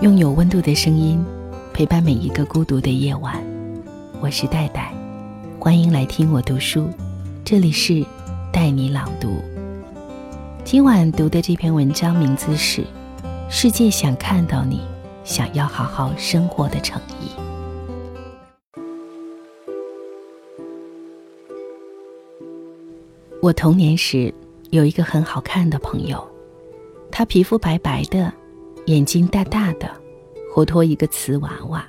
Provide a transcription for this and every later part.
用有温度的声音陪伴每一个孤独的夜晚。我是戴戴，欢迎来听我读书。这里是带你朗读。今晚读的这篇文章名字是《世界想看到你想要好好生活的诚意》。我童年时有一个很好看的朋友，他皮肤白白的，眼睛大大的，活脱一个瓷娃娃。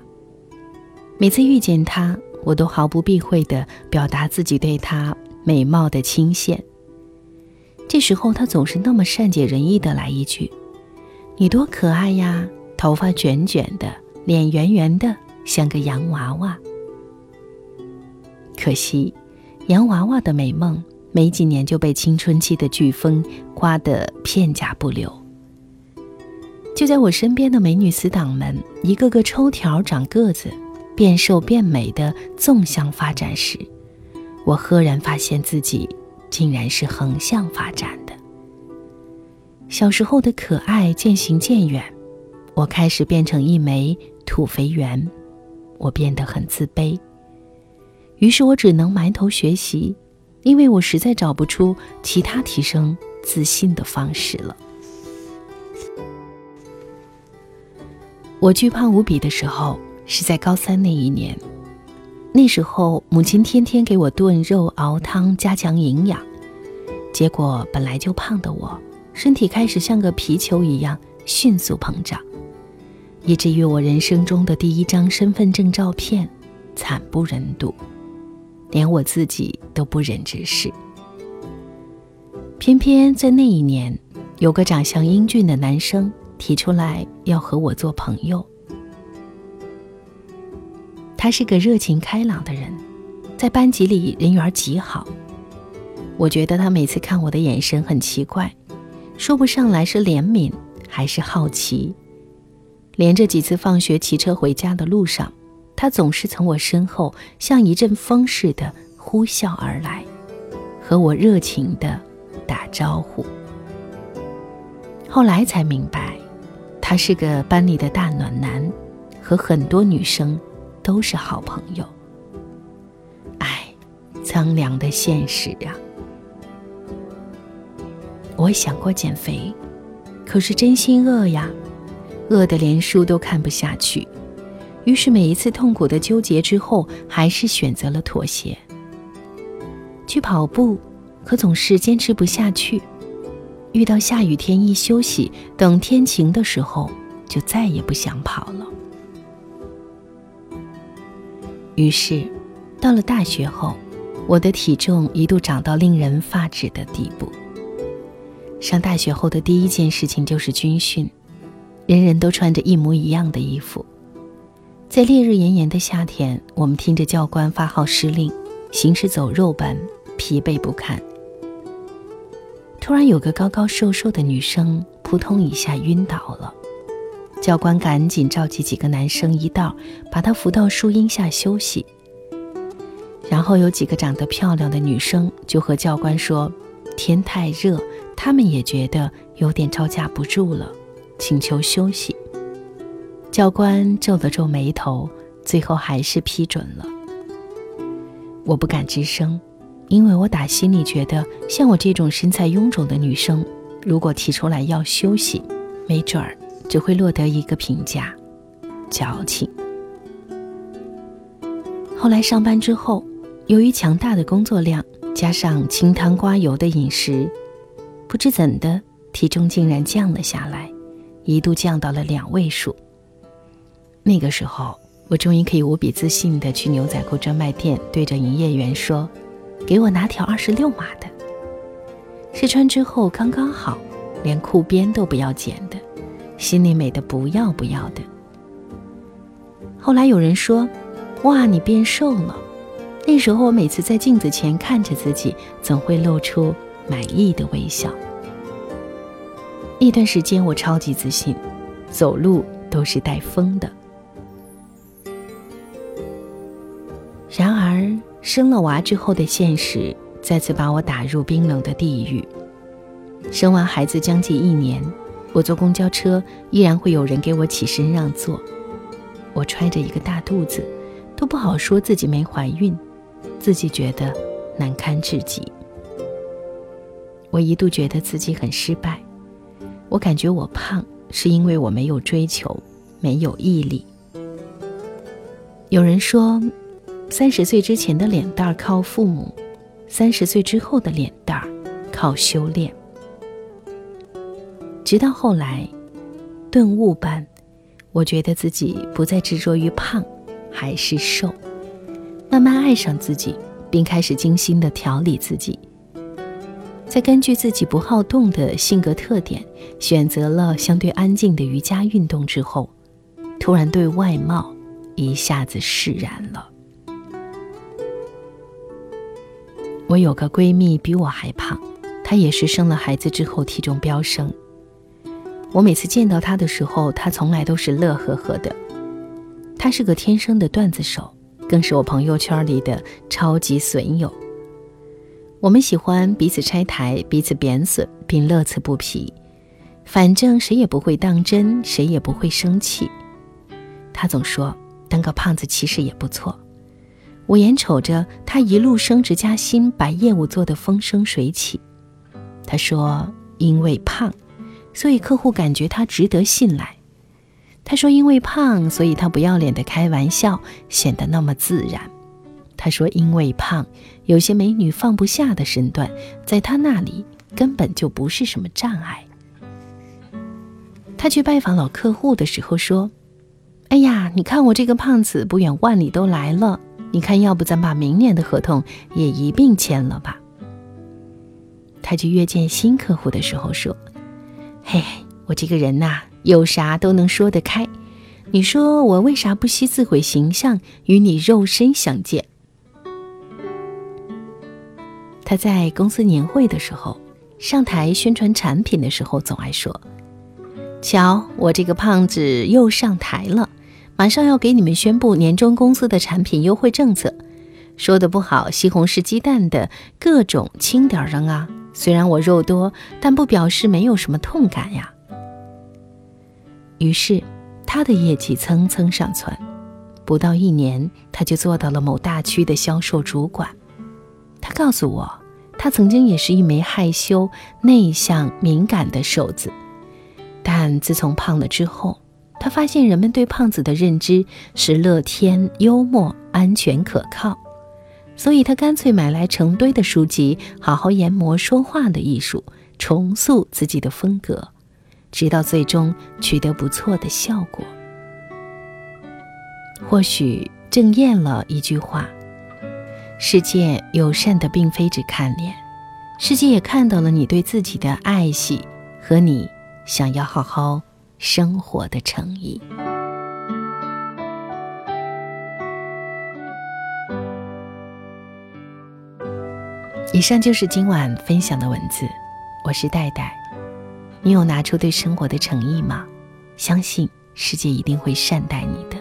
每次遇见他，我都毫不避讳的表达自己对他美貌的倾羡。这时候，他总是那么善解人意的来一句：“你多可爱呀，头发卷卷的，脸圆圆的，像个洋娃娃。”可惜，洋娃娃的美梦没几年就被青春期的飓风刮得片甲不留。就在我身边的美女死党们一个个抽条长个子、变瘦变美的纵向发展时，我赫然发现自己。竟然是横向发展的。小时候的可爱渐行渐远，我开始变成一枚土肥圆，我变得很自卑。于是我只能埋头学习，因为我实在找不出其他提升自信的方式了。我惧怕无比的时候是在高三那一年。那时候，母亲天天给我炖肉、熬汤，加强营养。结果，本来就胖的我，身体开始像个皮球一样迅速膨胀，以至于我人生中的第一张身份证照片惨不忍睹，连我自己都不忍直视。偏偏在那一年，有个长相英俊的男生提出来要和我做朋友。他是个热情开朗的人，在班级里人缘极好。我觉得他每次看我的眼神很奇怪，说不上来是怜悯还是好奇。连着几次放学骑车回家的路上，他总是从我身后像一阵风似的呼啸而来，和我热情的打招呼。后来才明白，他是个班里的大暖男，和很多女生。都是好朋友。唉，苍凉的现实啊！我想过减肥，可是真心饿呀，饿得连书都看不下去。于是每一次痛苦的纠结之后，还是选择了妥协。去跑步，可总是坚持不下去。遇到下雨天一休息，等天晴的时候，就再也不想跑了。于是，到了大学后，我的体重一度涨到令人发指的地步。上大学后的第一件事情就是军训，人人都穿着一模一样的衣服，在烈日炎炎的夏天，我们听着教官发号施令，行尸走肉般疲惫不堪。突然，有个高高瘦瘦的女生扑通一下晕倒了。教官赶紧召集几个男生一道，把她扶到树荫下休息。然后有几个长得漂亮的女生就和教官说：“天太热，他们也觉得有点招架不住了，请求休息。”教官皱了皱眉头，最后还是批准了。我不敢吱声，因为我打心里觉得，像我这种身材臃肿的女生，如果提出来要休息，没准儿。只会落得一个评价：矫情。后来上班之后，由于强大的工作量加上清汤刮油的饮食，不知怎的，体重竟然降了下来，一度降到了两位数。那个时候，我终于可以无比自信地去牛仔裤专卖店，对着营业员说：“给我拿条二十六码的，试穿之后刚刚好，连裤边都不要剪的。”心里美的不要不要的。后来有人说：“哇，你变瘦了。”那时候我每次在镜子前看着自己，总会露出满意的微笑。那段时间我超级自信，走路都是带风的。然而生了娃之后的现实再次把我打入冰冷的地狱。生完孩子将近一年。我坐公交车依然会有人给我起身让座。我揣着一个大肚子，都不好说自己没怀孕，自己觉得难堪至极。我一度觉得自己很失败，我感觉我胖是因为我没有追求，没有毅力。有人说，三十岁之前的脸蛋儿靠父母，三十岁之后的脸蛋儿靠修炼。直到后来，顿悟般，我觉得自己不再执着于胖还是瘦，慢慢爱上自己，并开始精心的调理自己。在根据自己不好动的性格特点，选择了相对安静的瑜伽运动之后，突然对外貌一下子释然了。我有个闺蜜比我还胖，她也是生了孩子之后体重飙升。我每次见到她的时候，她从来都是乐呵呵的。她是个天生的段子手，更是我朋友圈里的超级损友。我们喜欢彼此拆台，彼此贬损，并乐此不疲。反正谁也不会当真，谁也不会生气。她总说当个胖子其实也不错。我眼瞅着他一路升职加薪，把业务做得风生水起。他说因为胖。所以客户感觉他值得信赖。他说：“因为胖，所以他不要脸的开玩笑显得那么自然。”他说：“因为胖，有些美女放不下的身段，在他那里根本就不是什么障碍。”他去拜访老客户的时候说：“哎呀，你看我这个胖子不远万里都来了，你看要不咱把明年的合同也一并签了吧？”他去约见新客户的时候说。嘿，我这个人呐，有啥都能说得开。你说我为啥不惜自毁形象与你肉身相见？他在公司年会的时候，上台宣传产品的时候，总爱说：“瞧，我这个胖子又上台了，马上要给你们宣布年终公司的产品优惠政策。说的不好，西红柿鸡蛋的各种轻点扔啊。”虽然我肉多，但不表示没有什么痛感呀。于是，他的业绩蹭蹭上窜，不到一年，他就做到了某大区的销售主管。他告诉我，他曾经也是一枚害羞、内向、敏感的瘦子，但自从胖了之后，他发现人们对胖子的认知是乐天、幽默、安全、可靠。所以他干脆买来成堆的书籍，好好研磨说话的艺术，重塑自己的风格，直到最终取得不错的效果。或许正验了一句话：世界友善的并非只看脸，世界也看到了你对自己的爱惜和你想要好好生活的诚意。以上就是今晚分享的文字，我是戴戴。你有拿出对生活的诚意吗？相信世界一定会善待你的。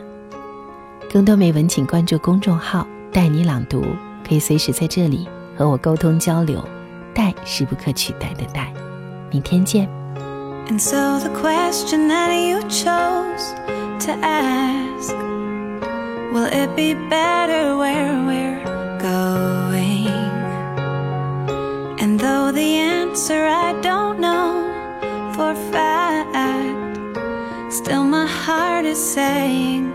更多美文，请关注公众号“带你朗读”，可以随时在这里和我沟通交流。戴是不可取代的戴，明天见。And so the question that you chose to ask Will it be better where we're going? And though the answer I don't know for fact Still my heart is saying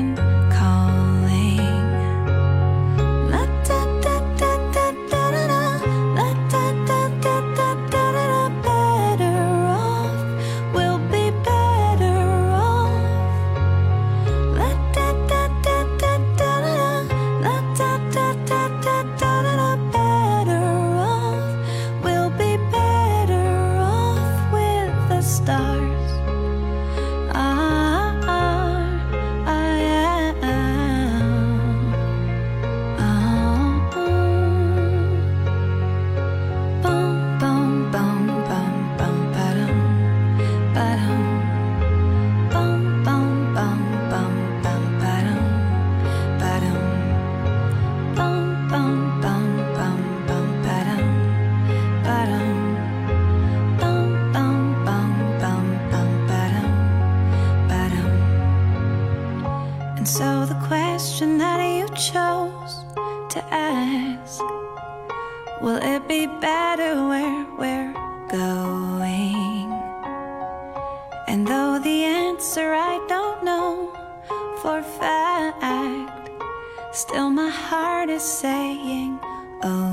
Will it be better where we're going? And though the answer I don't know for fact, still my heart is saying, Oh.